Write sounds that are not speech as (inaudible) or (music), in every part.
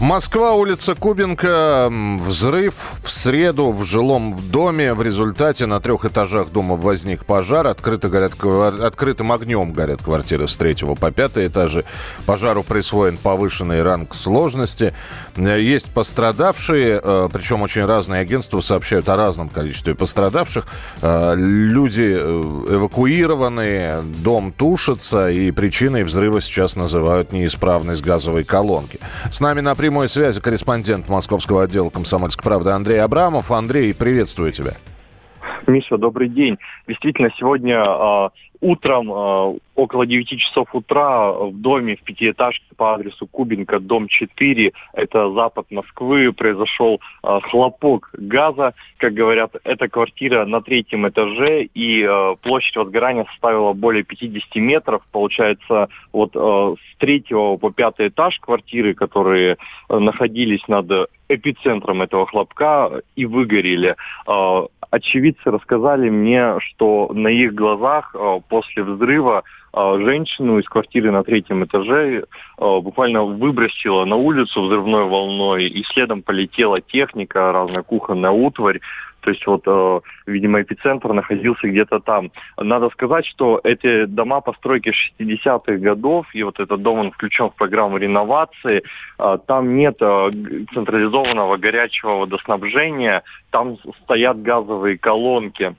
Москва, улица Кубинка. Взрыв в среду в жилом доме. В результате на трех этажах дома возник пожар. Открыто горят, открытым огнем горят квартиры с третьего по пятый этажи. Пожару присвоен повышенный ранг сложности. Есть пострадавшие, э, причем очень разные агентства сообщают о разном количестве пострадавших. Э, люди э, эвакуированы, дом тушится, и причиной взрыва сейчас называют неисправность газовой колонки. С нами на прямой связи корреспондент московского отдела «Комсомольской правды» Андрей Абрамов. Андрей, приветствую тебя. Миша, добрый день. Действительно, сегодня э, утром э, около 9 часов утра в доме в пятиэтажке по адресу Кубинка, дом 4, это запад Москвы, произошел э, хлопок газа. Как говорят, эта квартира на третьем этаже, и э, площадь возгорания составила более 50 метров. Получается, вот э, с третьего по пятый этаж квартиры, которые э, находились над эпицентром этого хлопка и выгорели. Э, очевидцы рассказали мне, что на их глазах э, после взрыва э, женщину из квартиры на третьем этаже э, буквально выбросила на улицу взрывной волной, и следом полетела техника, разная кухонная утварь. То есть вот, э, видимо, эпицентр находился где-то там. Надо сказать, что эти дома постройки 60-х годов, и вот этот дом, он включен в программу реновации, там нет централизованного горячего водоснабжения, там стоят газовые колонки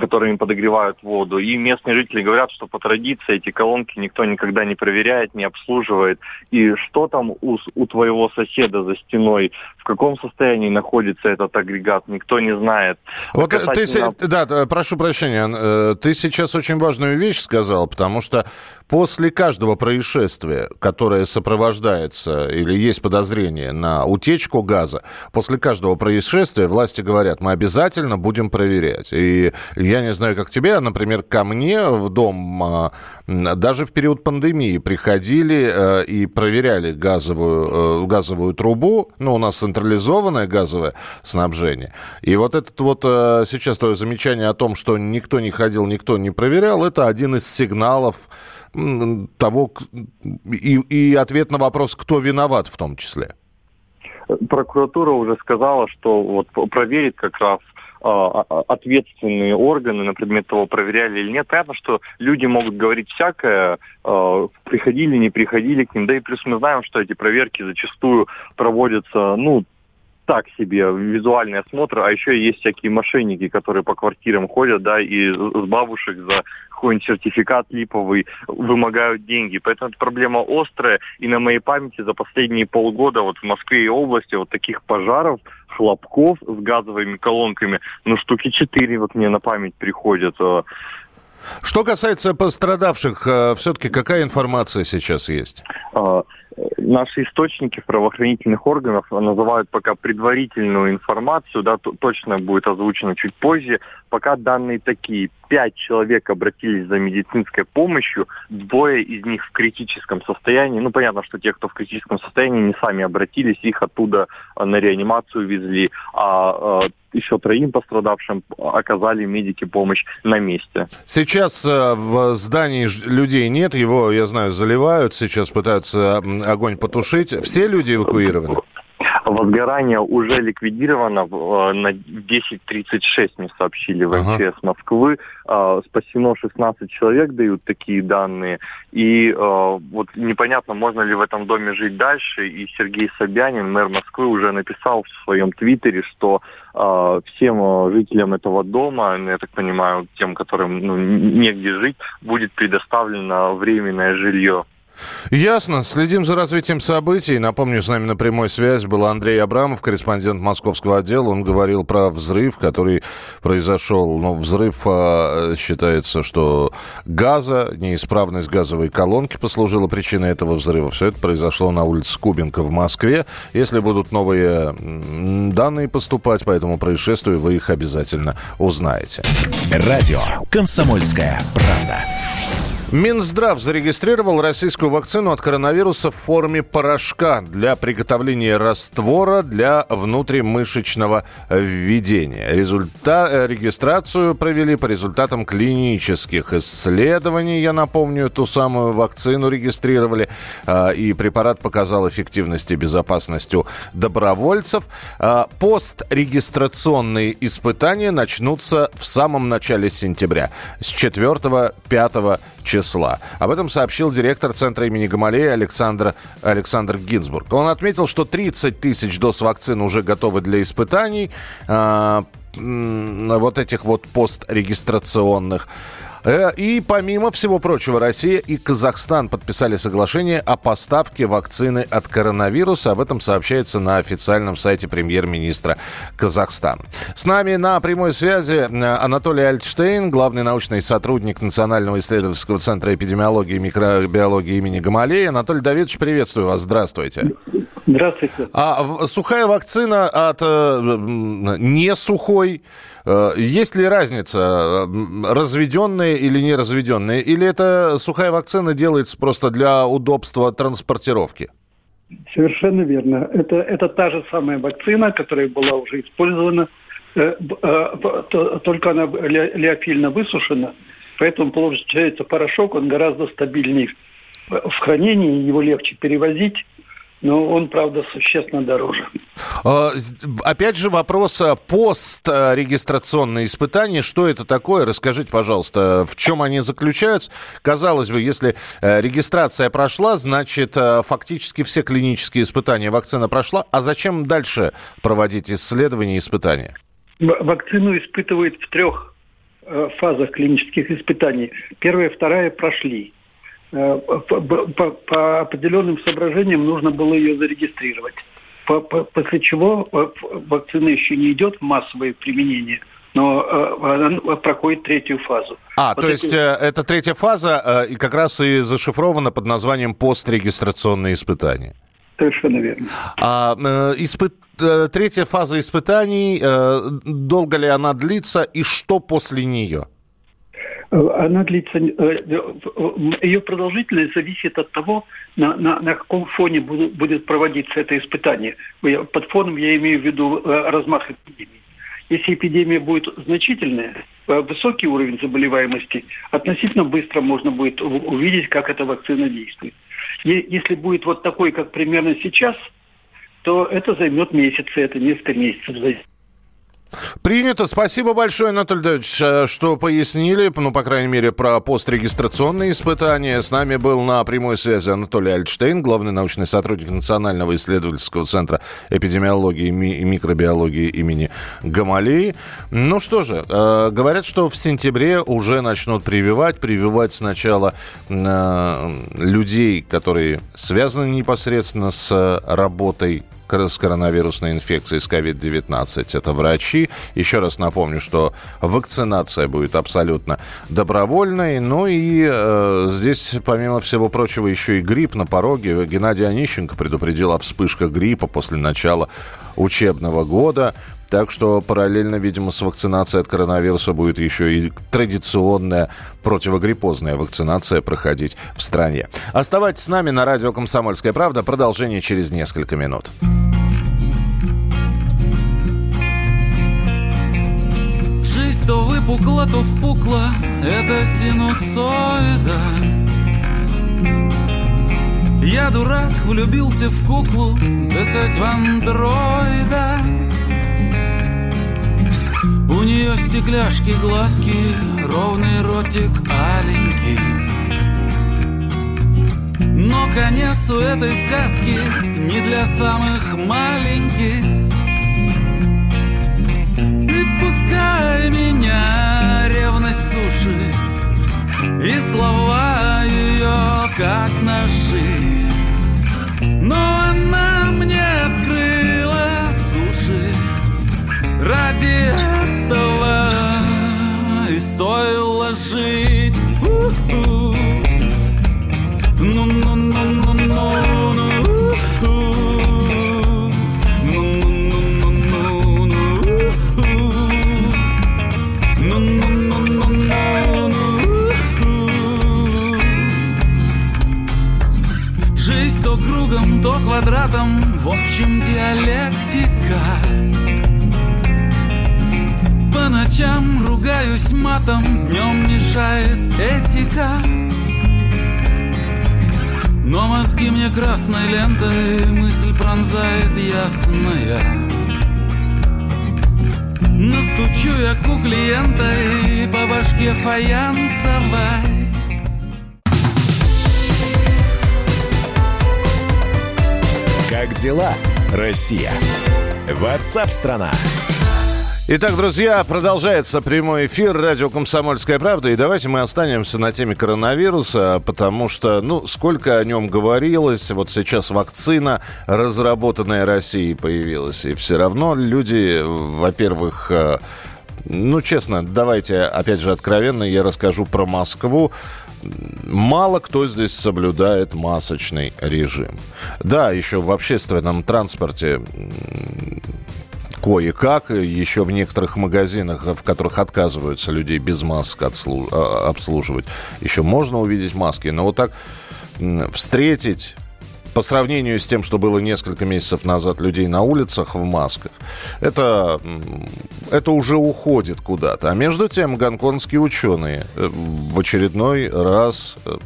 которыми подогревают воду. И местные жители говорят, что по традиции эти колонки никто никогда не проверяет, не обслуживает. И что там у, у твоего соседа за стеной, в каком состоянии находится этот агрегат, никто не знает. Вот касательно... ты, да, прошу прощения, э, ты сейчас очень важную вещь сказал, потому что после каждого происшествия, которое сопровождается или есть подозрение на утечку газа, после каждого происшествия власти говорят, мы обязательно будем проверять. И я не знаю, как тебе, например, ко мне в дом а, даже в период пандемии приходили э, и проверяли газовую, э, газовую трубу. Ну, у нас централизованное газовое снабжение. И вот это вот э, сейчас твое замечание о том, что никто не ходил, никто не проверял, это один из сигналов того, и, и ответ на вопрос, кто виноват в том числе. Прокуратура уже сказала, что вот проверит как раз ответственные органы на предмет того, проверяли или нет. Понятно, что люди могут говорить всякое, а, приходили, не приходили к ним. Да и плюс мы знаем, что эти проверки зачастую проводятся, ну, так себе визуальный осмотр, а еще есть всякие мошенники, которые по квартирам ходят, да, и с бабушек за какой-нибудь сертификат липовый вымогают деньги. Поэтому эта проблема острая, и на моей памяти за последние полгода вот в Москве и области вот таких пожаров, хлопков с газовыми колонками, ну, штуки четыре вот мне на память приходят. Э. Что касается пострадавших, э, все-таки какая информация сейчас есть? Наши источники правоохранительных органов называют пока предварительную информацию, да, точно будет озвучено чуть позже. Пока данные такие. Пять человек обратились за медицинской помощью, двое из них в критическом состоянии. Ну, понятно, что те, кто в критическом состоянии, не сами обратились, их оттуда на реанимацию везли, а э, еще троим пострадавшим оказали медики помощь на месте. Сейчас э, в здании людей нет, его, я знаю, заливают, сейчас пытаются огонь потушить. Все люди эвакуированы? Возгорание уже ликвидировано э, на 10.36, мне сообщили в МЧС ага. Москвы. Э, спасено 16 человек, дают такие данные. И э, вот непонятно, можно ли в этом доме жить дальше. И Сергей Собянин, мэр Москвы, уже написал в своем твиттере, что всем жителям этого дома, я так понимаю, тем, которым ну, негде жить, будет предоставлено временное жилье. Ясно. Следим за развитием событий. Напомню, с нами на прямой связь был Андрей Абрамов, корреспондент московского отдела. Он говорил про взрыв, который произошел. Но взрыв а, считается, что газа, неисправность газовой колонки послужила причиной этого взрыва. Все это произошло на улице Кубинка в Москве. Если будут новые данные поступать по этому происшествию, вы их обязательно узнаете. Радио «Комсомольская правда». Минздрав зарегистрировал российскую вакцину от коронавируса в форме порошка для приготовления раствора для внутримышечного введения. Результат, э, регистрацию провели по результатам клинических исследований. Я напомню, ту самую вакцину регистрировали, э, и препарат показал эффективность и безопасность у добровольцев. Э, пострегистрационные испытания начнутся в самом начале сентября, с 4-5 числа. Об этом сообщил директор Центра имени Гамалея Александр, Александр Гинзбург. Он отметил, что 30 тысяч доз вакцин уже готовы для испытаний, э, вот этих вот пострегистрационных. Э, и помимо всего прочего, Россия и Казахстан подписали соглашение о поставке вакцины от коронавируса. Об этом сообщается на официальном сайте премьер-министра Казахстана. С нами на прямой связи э, Анатолий Альтштейн, главный научный сотрудник Национального исследовательского центра эпидемиологии и микробиологии имени Гамалея. Анатолий Давидович, приветствую вас. Здравствуйте. Здравствуйте. А сухая вакцина от э, не сухой Э, есть ли разница, э, разведенные или не разведенные? Или это сухая вакцина делается просто для удобства транспортировки? Совершенно верно. Это, это та же самая вакцина, которая была уже использована, э, только она леофильно высушена, поэтому получается порошок, он гораздо стабильнее в хранении, его легче перевозить, но он, правда, существенно дороже. А, опять же вопрос а, пострегистрационные испытания. Что это такое? Расскажите, пожалуйста, в чем они заключаются? Казалось бы, если э, регистрация прошла, значит, э, фактически все клинические испытания вакцина прошла. А зачем дальше проводить исследования и испытания? Вакцину испытывают в трех э, фазах клинических испытаний. Первая и вторая прошли. Э, по, по, по определенным соображениям нужно было ее зарегистрировать. По, по, после чего э, вакцина еще не идет в массовое применение, но э, она проходит третью фазу. А, вот то эти... есть эта третья фаза как раз и зашифрована под названием пострегистрационные испытания. Совершенно верно. А, испыт... Третья фаза испытаний, долго ли она длится и что после нее? Она длится, э, ее продолжительность зависит от того, на, на, на каком фоне будет, будет проводиться это испытание. Под фоном я имею в виду э, размах эпидемии. Если эпидемия будет значительная, э, высокий уровень заболеваемости, относительно быстро можно будет увидеть, как эта вакцина действует. Если будет вот такой, как примерно сейчас, то это займет месяцы, это несколько месяцев. Принято. Спасибо большое, Анатолий Давидович, э, что пояснили, ну, по крайней мере, про пострегистрационные испытания. С нами был на прямой связи Анатолий Альтштейн, главный научный сотрудник Национального исследовательского центра эпидемиологии и микробиологии имени Гамалеи. Ну что же, э, говорят, что в сентябре уже начнут прививать. Прививать сначала э, людей, которые связаны непосредственно с работой с коронавирусной инфекцией с COVID-19. Это врачи. Еще раз напомню, что вакцинация будет абсолютно добровольной. Ну и э, здесь, помимо всего прочего, еще и грипп на пороге. Геннадий Онищенко предупредил о вспышках гриппа после начала учебного года. Так что параллельно, видимо, с вакцинацией от коронавируса будет еще и традиционная противогриппозная вакцинация проходить в стране. Оставайтесь с нами на радио «Комсомольская правда». Продолжение через несколько минут. Жизнь то выпукла, то впукла, это синусоида. Я дурак, влюбился в куклу, десять в андроида. У нее стекляшки, глазки, ровный ротик аленький Но конец у этой сказки не для самых маленьких Пускай меня ревность сушит И слова ее как ножи Но она мне открыла суши Ради этого и стоило жить У -у -у. В общем диалектика. По ночам ругаюсь матом, днем мешает этика. Но мозги мне красной лентой мысль пронзает ясная. Настучу я и по башке фаянсовой. Как дела, Россия? Ватсап-страна! Итак, друзья, продолжается прямой эфир радио «Комсомольская правда». И давайте мы останемся на теме коронавируса, потому что, ну, сколько о нем говорилось, вот сейчас вакцина, разработанная Россией, появилась. И все равно люди, во-первых, э, ну, честно, давайте, опять же, откровенно, я расскажу про Москву. Мало кто здесь соблюдает масочный режим. Да, еще в общественном транспорте кое-как. Еще в некоторых магазинах, в которых отказываются людей без масок а, обслуживать, еще можно увидеть маски. Но вот так встретить по сравнению с тем, что было несколько месяцев назад людей на улицах в масках, это, это уже уходит куда-то. А между тем гонконгские ученые э, в очередной раз э,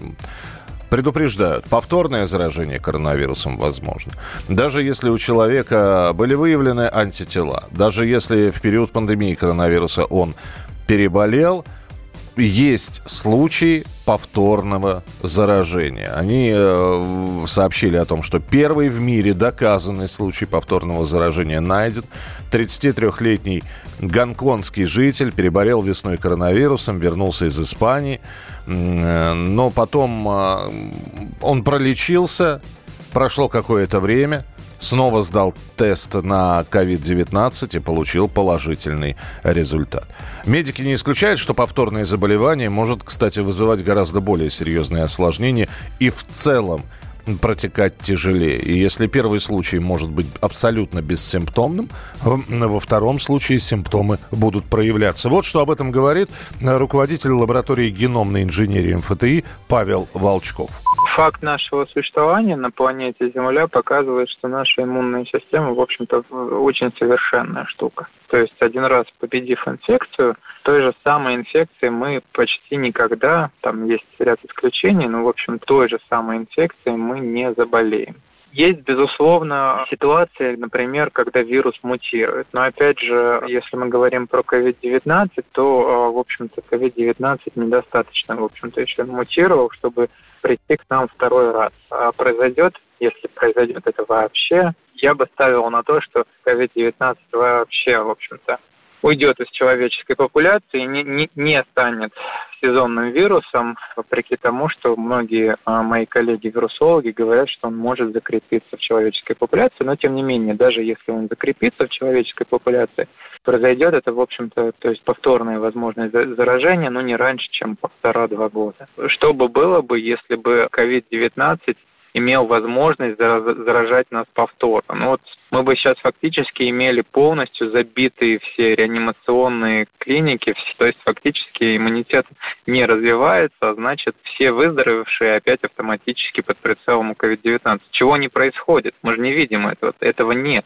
предупреждают, повторное заражение коронавирусом возможно. Даже если у человека были выявлены антитела, даже если в период пандемии коронавируса он переболел, есть случаи повторного заражения. Они э, сообщили о том, что первый в мире доказанный случай повторного заражения найден. 33-летний гонконгский житель переболел весной коронавирусом, вернулся из Испании, э, но потом э, он пролечился, прошло какое-то время – снова сдал тест на COVID-19 и получил положительный результат. Медики не исключают, что повторное заболевание может, кстати, вызывать гораздо более серьезные осложнения и в целом протекать тяжелее. И если первый случай может быть абсолютно бессимптомным, во втором случае симптомы будут проявляться. Вот что об этом говорит руководитель лаборатории геномной инженерии МФТИ Павел Волчков факт нашего существования на планете Земля показывает, что наша иммунная система, в общем-то, очень совершенная штука. То есть один раз победив инфекцию, той же самой инфекцией мы почти никогда, там есть ряд исключений, но, в общем, той же самой инфекцией мы не заболеем. Есть, безусловно, ситуации, например, когда вирус мутирует. Но опять же, если мы говорим про COVID-19, то, в общем-то, COVID-19 недостаточно, в общем-то, еще мутировал, чтобы прийти к нам второй раз. А произойдет, если произойдет это вообще, я бы ставил на то, что COVID-19 вообще, в общем-то, уйдет из человеческой популяции не, не, не станет сезонным вирусом, вопреки тому, что многие а, мои коллеги-вирусологи говорят, что он может закрепиться в человеческой популяции, но тем не менее, даже если он закрепится в человеческой популяции, произойдет это, в общем-то, то есть повторное возможное заражение, но не раньше, чем полтора-два года. Что бы было бы, если бы COVID-19 имел возможность заражать нас повторно. Ну вот мы бы сейчас фактически имели полностью забитые все реанимационные клиники, то есть фактически иммунитет не развивается, а значит все выздоровевшие опять автоматически под прицелом у COVID-19. Чего не происходит? Мы же не видим этого, этого нет.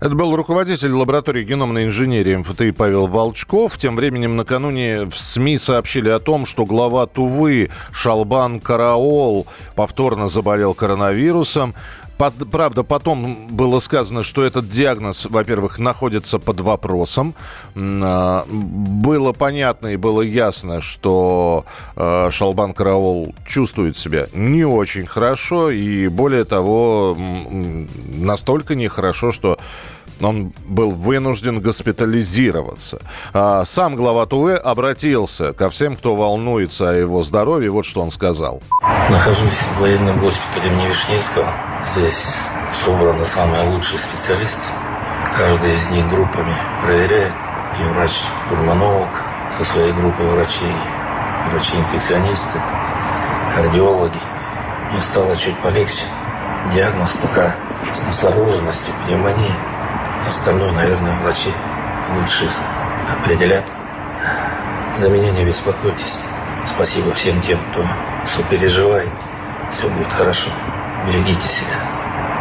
Это был руководитель лаборатории геномной инженерии МФТИ Павел Волчков. Тем временем накануне в СМИ сообщили о том, что глава Тувы Шалбан Караол повторно заболел коронавирусом. Под, правда, потом было сказано, что этот диагноз, во-первых, находится под вопросом. А, было понятно и было ясно, что а, Шалбан Караол чувствует себя не очень хорошо. И более того, настолько нехорошо, что он был вынужден госпитализироваться. А сам глава ТУЭ обратился ко всем, кто волнуется о его здоровье. Вот что он сказал. Нахожусь в военном госпитале имени Вишневского. Здесь собраны самые лучшие специалисты. Каждый из них группами проверяет. И врач-пульмонолог, со своей группой врачей, врачи-инфекционисты, кардиологи. Мне стало чуть полегче. Диагноз пока с настороженностью, пневмония. Остальное, наверное, врачи лучше определят. За меня не беспокойтесь. Спасибо всем тем, кто все переживает. Все будет хорошо. Берегите себя.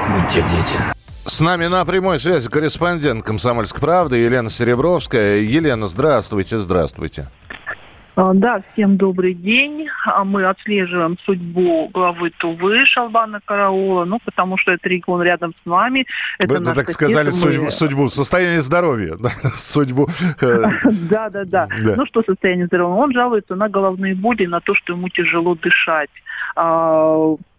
Будьте бдительны. С нами на прямой связи корреспондент «Комсомольской правды» Елена Серебровская. Елена, здравствуйте, здравствуйте. А, да, всем добрый день. А мы отслеживаем судьбу главы Тувы Шалбана Караула, ну, потому что это регион рядом с нами. Это Вы так сказали мы... судьбу, состояние здоровья, (laughs) судьбу. Э, (laughs) да, да, да. Ну, что состояние здоровья? Он жалуется на головные боли, на то, что ему тяжело дышать.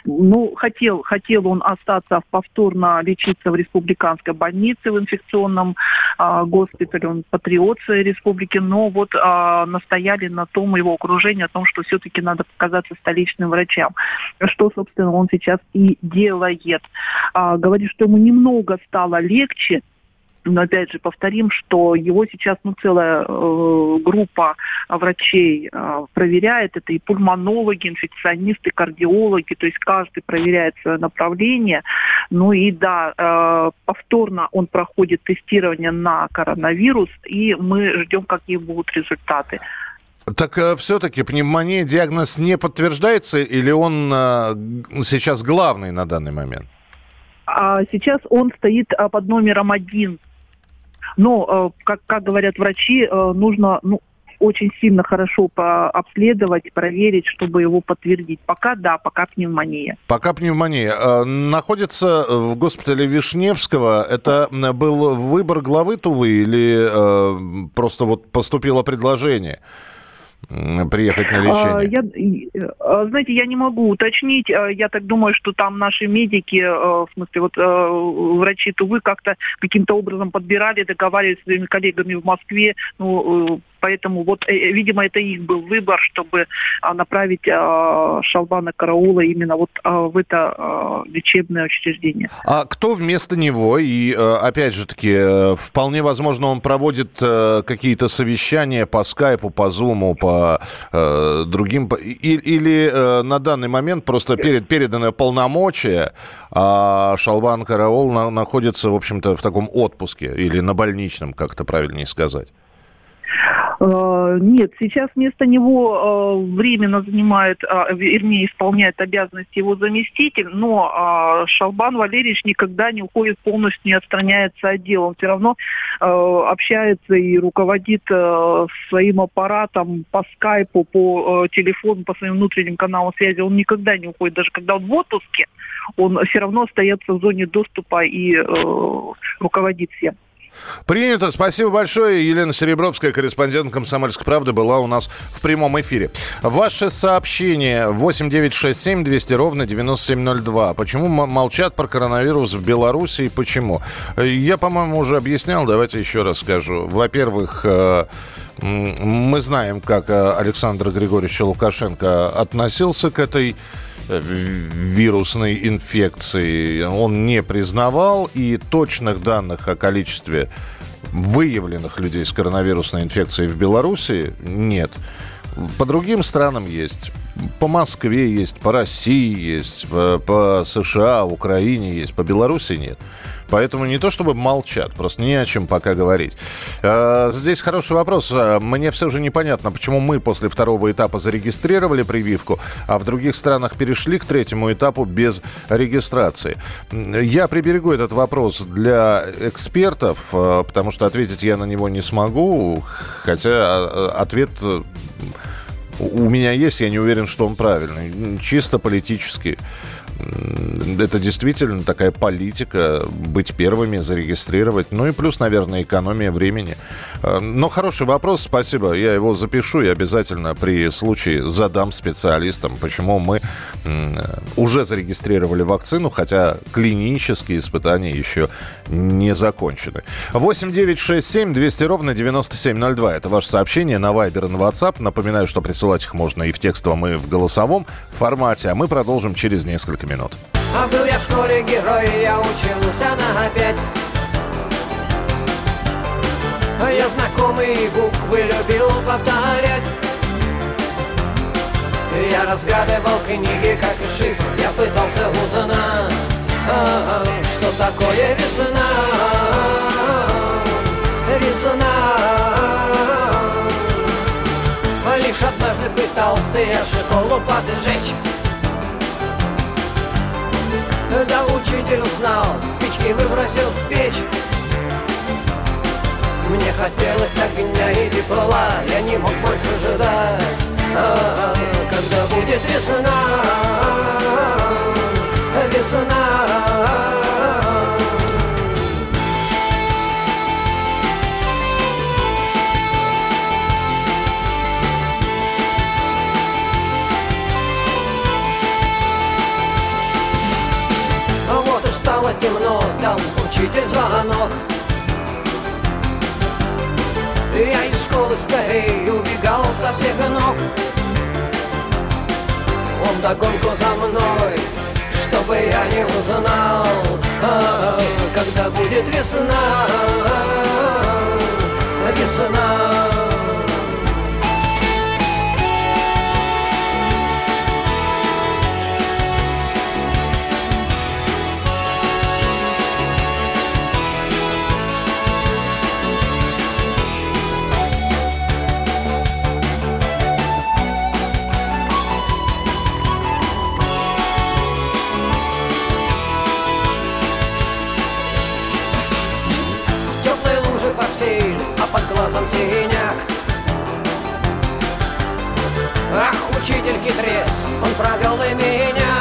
Ну, хотел, хотел он остаться повторно лечиться в республиканской больнице в инфекционном а, госпитале, он патриот своей республики, но вот а, настояли на том его окружение, о том, что все-таки надо показаться столичным врачам, что, собственно, он сейчас и делает. А, говорит, что ему немного стало легче, но опять же повторим, что его сейчас ну, целая э, группа врачей э, проверяет. Это и пульмонологи, инфекционисты, кардиологи. То есть каждый проверяет свое направление. Ну и да, э, повторно он проходит тестирование на коронавирус, и мы ждем, какие будут результаты. Так э, все-таки пневмония диагноз не подтверждается или он э, сейчас главный на данный момент? А сейчас он стоит а, под номером один но, э, как, как говорят врачи, э, нужно ну, очень сильно хорошо обследовать, проверить, чтобы его подтвердить. Пока да, пока пневмония. Пока пневмония. Э, находится в госпитале Вишневского. Это был выбор главы Тувы или просто вот поступило предложение? Приехать на лечение? А, я, а, знаете, я не могу уточнить. А, я так думаю, что там наши медики, в смысле, вот врачи Тувы как-то каким-то образом подбирали, договаривались с своими коллегами в Москве. Ну, Поэтому вот, э, э, видимо, это их был выбор, чтобы а, направить а, Шалбана Караула именно вот а, в это лечебное учреждение. А кто вместо него? И, э, опять же таки, вполне возможно, он проводит какие-то совещания по скайпу, по зуму, по другим... Или на данный момент просто перед, переданы полномочия, а Шалбан Караул находится, в общем-то, в таком отпуске или на больничном, как это правильнее сказать. Э, нет, сейчас вместо него э, временно занимает, э, вернее, исполняет обязанности его заместитель, но Шалбан Валерьевич никогда не уходит полностью, не отстраняется от дела. Он все равно общается и руководит своим аппаратом по скайпу, по телефону, по своим внутренним каналам связи. Он никогда не уходит, даже когда он в отпуске, он все равно остается в зоне доступа и руководит всем. Принято. Спасибо большое. Елена Серебровская, корреспондент «Комсомольской правды», была у нас в прямом эфире. Ваше сообщение 8967 200 ровно 9702. Почему молчат про коронавирус в Беларуси и почему? Я, по-моему, уже объяснял. Давайте еще раз скажу. Во-первых, э, мы знаем, как э, Александр Григорьевич Лукашенко относился к этой вирусной инфекции он не признавал, и точных данных о количестве выявленных людей с коронавирусной инфекцией в Беларуси нет. По другим странам есть. По Москве есть, по России есть, по, по США, Украине есть, по Беларуси нет. Поэтому не то чтобы молчат, просто не о чем пока говорить. А, здесь хороший вопрос. А, мне все же непонятно, почему мы после второго этапа зарегистрировали прививку, а в других странах перешли к третьему этапу без регистрации. Я приберегу этот вопрос для экспертов, а, потому что ответить я на него не смогу, хотя ответ у меня есть, я не уверен, что он правильный. Чисто политически это действительно такая политика, быть первыми, зарегистрировать. Ну и плюс, наверное, экономия времени. Э, но хороший вопрос, спасибо. Я его запишу и обязательно при случае задам специалистам, почему мы уже зарегистрировали вакцину, хотя клинические испытания еще не закончены. 8 9 6 7 200 ровно 9702. Это ваше сообщение на Viber и на WhatsApp. Напоминаю, что присылать их можно и в текстовом, и в голосовом формате. А мы продолжим через несколько несколько минут. А был я в школе герой, я учился на пять. Я знакомые буквы любил повторять Я разгадывал книги, как и шифр Я пытался узнать, а, что такое весна Весна Лишь однажды пытался я школу поджечь Да учитель узнал, спички выбросил в печь мне хотелось огня и тепла, я не мог больше ждать, а, когда будет весна, весна. Темно, там учитель звонок. Я из школы скорее убегал со всех ног. Он догонку за мной, чтобы я не узнал а, Когда будет весна, весна глазом синяк. Ах, учитель хитрец, он провел и меня.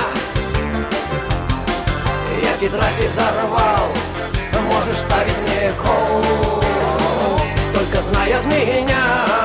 Я тетрадь взорвал, можешь ставить мне кол Только знай от меня,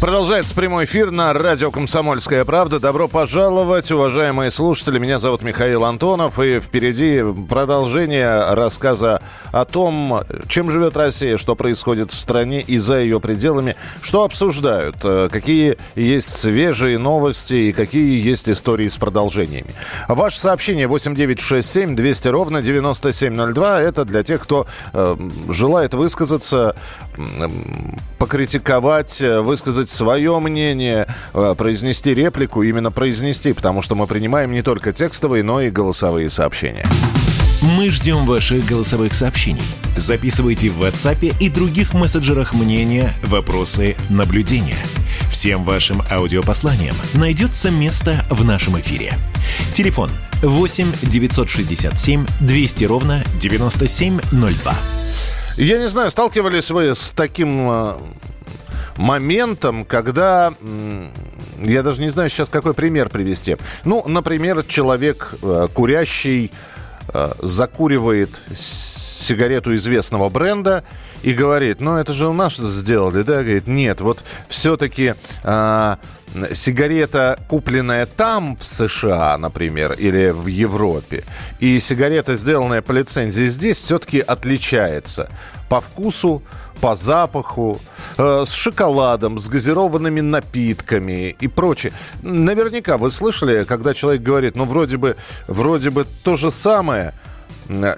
Продолжается прямой эфир на радио «Комсомольская правда». Добро пожаловать, уважаемые слушатели. Меня зовут Михаил Антонов. И впереди продолжение рассказа о том, чем живет Россия, что происходит в стране и за ее пределами, что обсуждают, э, какие есть свежие новости и какие есть истории с продолжениями. Ваше сообщение 8967 200 ровно 9702. Это для тех, кто э, желает высказаться, покритиковать, высказать высказать свое мнение, э, произнести реплику, именно произнести, потому что мы принимаем не только текстовые, но и голосовые сообщения. Мы ждем ваших голосовых сообщений. Записывайте в WhatsApp и других мессенджерах мнения, вопросы, наблюдения. Всем вашим аудиопосланиям найдется место в нашем эфире. Телефон 8 967 200 ровно 9702. Я не знаю, сталкивались вы с таким э, моментом, когда... Я даже не знаю сейчас, какой пример привести. Ну, например, человек э, курящий э, закуривает сигарету известного бренда и говорит, ну это же у нас сделали, да? Говорит, нет, вот все-таки э, сигарета, купленная там, в США, например, или в Европе, и сигарета, сделанная по лицензии здесь, все-таки отличается по вкусу, по запаху, э, с шоколадом, с газированными напитками и прочее. Наверняка вы слышали, когда человек говорит, ну вроде бы, вроде бы то же самое,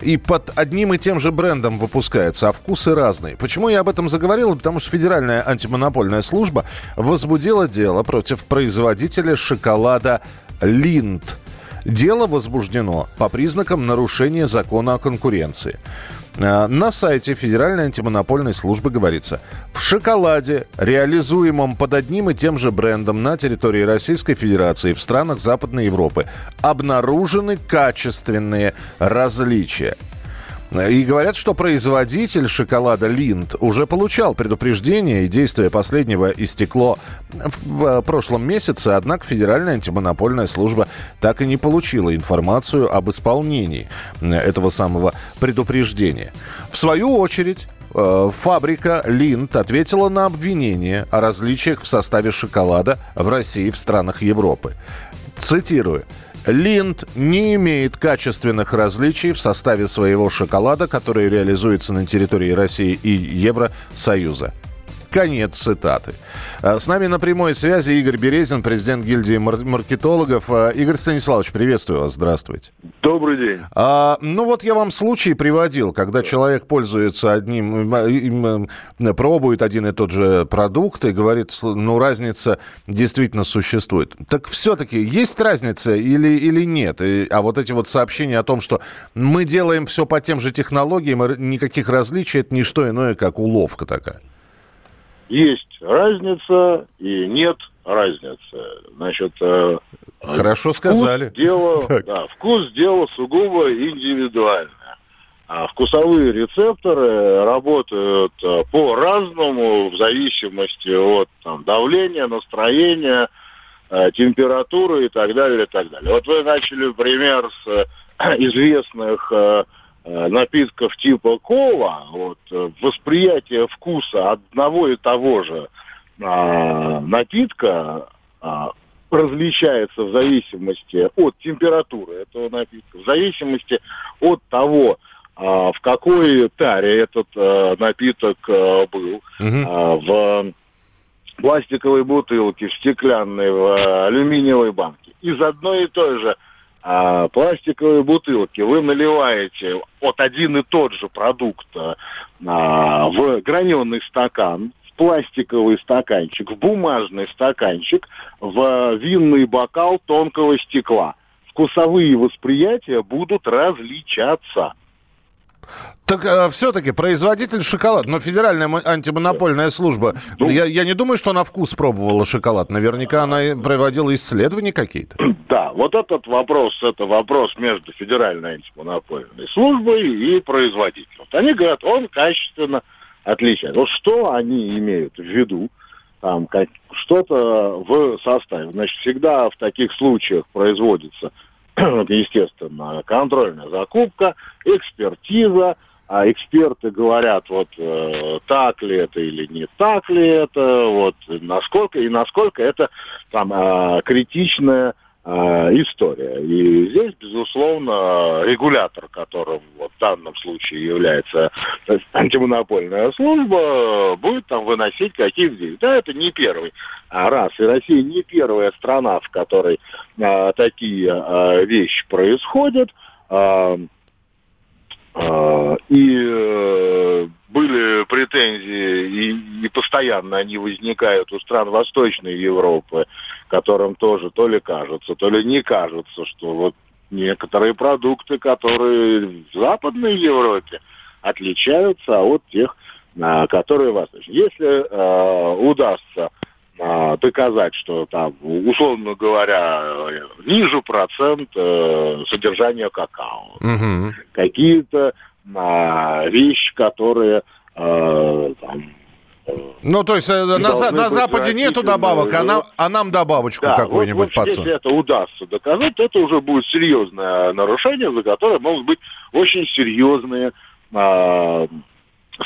и под одним и тем же брендом выпускается, а вкусы разные. Почему я об этом заговорил? Потому что Федеральная антимонопольная служба возбудила дело против производителя шоколада «Линд». Дело возбуждено по признакам нарушения закона о конкуренции. Э, на сайте Федеральной антимонопольной службы говорится, в шоколаде, реализуемом под одним и тем же брендом на территории Российской Федерации в странах Западной Европы, обнаружены качественные различия – и говорят, что производитель шоколада Линд уже получал предупреждение, и действие последнего истекло в прошлом месяце, однако Федеральная антимонопольная служба так и не получила информацию об исполнении этого самого предупреждения. В свою очередь, э, фабрика Линд ответила на обвинение о различиях в составе шоколада в России и в странах Европы. Цитирую. Линд не имеет качественных различий в составе своего шоколада, который реализуется на территории России и Евросоюза. Конец цитаты. А, с нами на прямой связи Игорь Березин, президент гильдии мар- маркетологов. А, Игорь Станиславович, приветствую вас, здравствуйте. Добрый день. А, ну вот я вам случай приводил, когда человек пользуется одним, пробует один и тот же продукт и говорит, ну разница действительно существует. Так все-таки есть разница или, или нет? И, а вот эти вот сообщения о том, что мы делаем все по тем же технологиям, никаких различий, это не что иное, как уловка такая есть разница и нет разницы. Значит, э, Хорошо сказали. Вкус дело, (laughs) да, вкус дело сугубо индивидуальное. А вкусовые рецепторы работают э, по-разному в зависимости от там, давления, настроения, э, температуры и так далее, и так далее. Вот вы начали пример с (clears throat) известных напитков типа кола, вот, э, восприятие вкуса одного и того же а, напитка а, различается в зависимости от температуры этого напитка, в зависимости от того, а, в какой таре этот а, напиток а, был, угу. а, в пластиковой бутылке, в стеклянной, в алюминиевой банке. Из одной и той же а, пластиковые бутылки вы наливаете от один и тот же продукт а, в граненый стакан, в пластиковый стаканчик, в бумажный стаканчик, в винный бокал тонкого стекла. Вкусовые восприятия будут различаться. Так э, все-таки производитель шоколада, но Федеральная антимонопольная служба, ну, я, я не думаю, что на вкус пробовала шоколад. Наверняка она проводила исследования какие-то. (clears throat) Да, вот этот вопрос, это вопрос между Федеральной антимонопольной службой и производителем. Вот они говорят, он качественно отличается. Вот что они имеют в виду? Там как, что-то в составе. Значит, всегда в таких случаях производится (clears throat) естественно, контрольная закупка, экспертиза, а эксперты говорят, вот э, так ли это или не так ли это, вот насколько и насколько это там э, критичная история. И здесь, безусловно, регулятор, которым вот, в данном случае является антимонопольная служба, будет там выносить какие-то действия. Да, это не первый раз. И Россия не первая страна, в которой э, такие э, вещи происходят. Э, а, и э, были претензии, и, и постоянно они возникают у стран Восточной Европы, которым тоже то ли кажется, то ли не кажется, что вот некоторые продукты, которые в Западной Европе отличаются от тех, а, которые в Восточной. Если э, удастся а, доказать, что там, условно говоря, ниже процент э, содержания какао. Угу. Какие-то а, вещи, которые э, там, э, ну, то есть э, на, на Западе нету добавок, а нам, а нам добавочку да, какую-нибудь вот, вот Если это удастся доказать, то это уже будет серьезное нарушение, за которое могут быть очень серьезные э,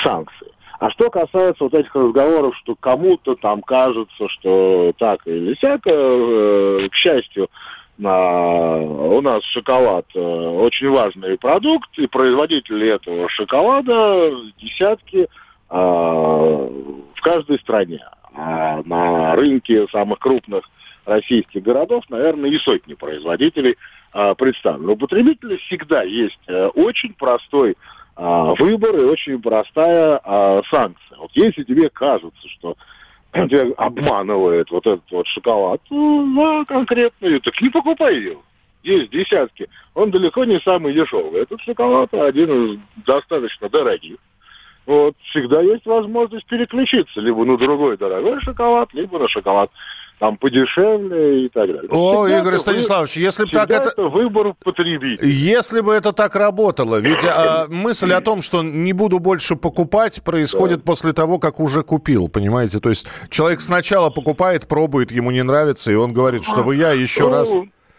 санкции. А что касается вот этих разговоров, что кому-то там кажется, что так или всяко, э, к счастью, у нас шоколад э, очень важный продукт, и производители этого шоколада десятки а, в каждой стране. А на рынке самых крупных российских городов, наверное, и сотни производителей а, представлены. У потребителя всегда есть э, очень простой а, выбор и очень простая а, санкция. Вот если тебе кажется, что (clears throat) тебя обманывает вот этот вот шоколад, ну, да, конкретно, так не покупай его. Есть десятки. Он далеко не самый дешевый. Этот шоколад один из достаточно дорогих. Вот, всегда есть возможность переключиться либо на другой дорогой шоколад, либо на шоколад там подешевле и так далее. О, всегда Игорь Станиславович, если бы так это... это выбор потребителя. Если бы это так работало, ведь а, мысль о том, что не буду больше покупать, происходит да. после того, как уже купил, понимаете? То есть человек сначала покупает, пробует, ему не нравится, и он говорит, чтобы я еще ну, раз...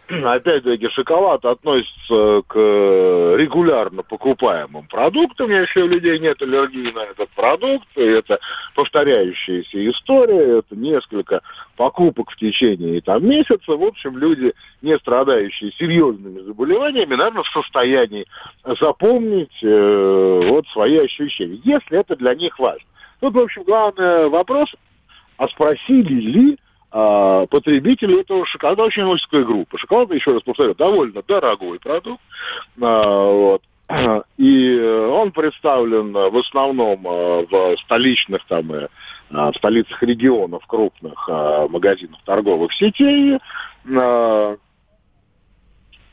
опять-таки, шоколад относится к регулярно покупаемым продуктам, если у людей нет аллергии на этот продукт. Это повторяющаяся история, это несколько покупок в течение там, месяца. В общем, люди, не страдающие серьезными заболеваниями, наверное, в состоянии запомнить э, вот свои ощущения, если это для них важно. Тут, в общем, главный вопрос, а спросили ли а, потребителей этого шоколада очень узкая группа. Шоколад, еще раз повторю, довольно дорогой продукт. А, вот. И он представлен в основном а, в столичных там, в столицах регионов крупных магазинах торговых сетей.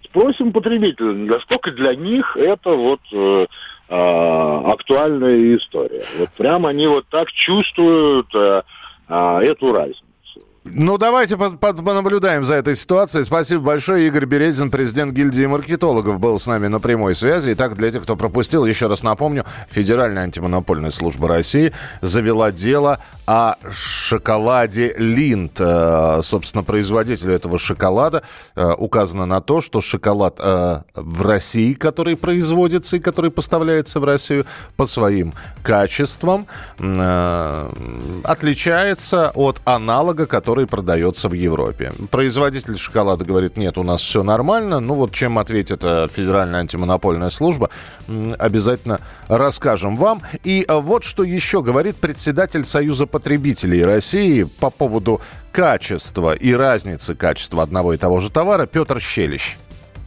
Спросим потребителя, насколько для них это вот э, актуальная история. Вот прямо они вот так чувствуют э, эту разницу. Ну, давайте понаблюдаем за этой ситуацией. Спасибо большое. Игорь Березин, президент гильдии маркетологов, был с нами на прямой связи. Итак, для тех, кто пропустил, еще раз напомню, Федеральная антимонопольная служба России завела дело о шоколаде Линд. Э, собственно, производителю этого шоколада э, указано на то, что шоколад э, в России, который производится и который поставляется в Россию по своим качествам, отличается от аналога, который продается в Европе. Производитель шоколада говорит, нет, у нас все нормально. Ну вот чем ответит Федеральная антимонопольная служба, обязательно расскажем вам. И вот что еще говорит председатель Союза потребителей России по поводу качества и разницы качества одного и того же товара Петр Щелищ.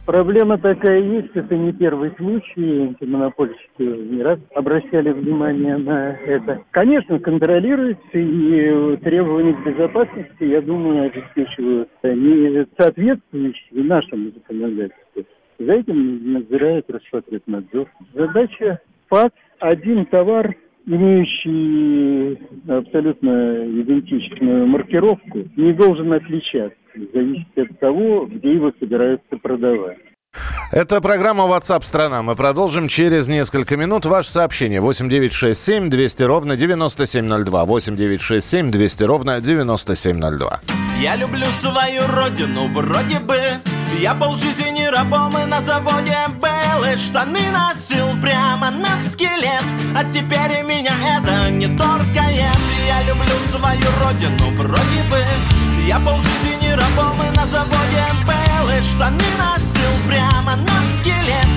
Проблема такая есть, это не первый случай, антимонопольщики не раз обращали внимание на это. Конечно, контролируется и требования к безопасности, я думаю, обеспечиваются не соответствующие нашему законодательству. За этим надзирает Роспотребнадзор. Задача ФАС – один товар, имеющий абсолютно идентичную маркировку, не должен отличаться зависит от того, где его собираются продавать. Это программа WhatsApp страна. Мы продолжим через несколько минут. Ваше сообщение 8967 200 ровно 9702. 8967 200 ровно 9702. Я люблю свою родину, вроде бы. Я полжизни рабом и на заводе был И штаны носил прямо на скелет. А теперь меня это не торкает Я люблю свою родину, вроде бы. Я полжизни рабом и на заводе был И штаны носил прямо на скелет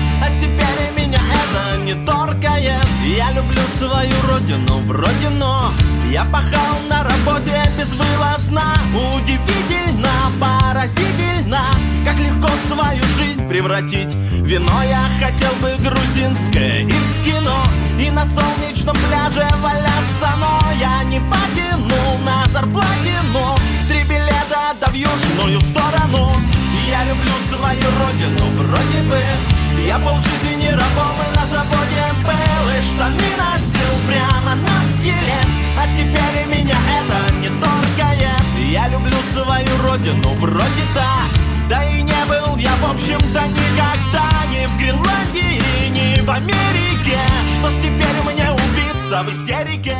не торкает. Я люблю свою родину вроде но Я пахал на работе безвылазно. Удивительно, поразительно Как легко свою жизнь превратить. Вино я хотел бы грузинское и в кино И на солнечном пляже валяться Но я не потянул на зарплате, но Три билета да в южную сторону Я люблю свою родину вроде бы. Я полжизни рабом и на заводе был И штаны носил прямо на скелет. А теперь меня это не торкает Я люблю свою родину вроде да. Да и не был я в общем-то никогда Ни в Гренландии, ни в Америке. Что ж теперь мне убиться в истерике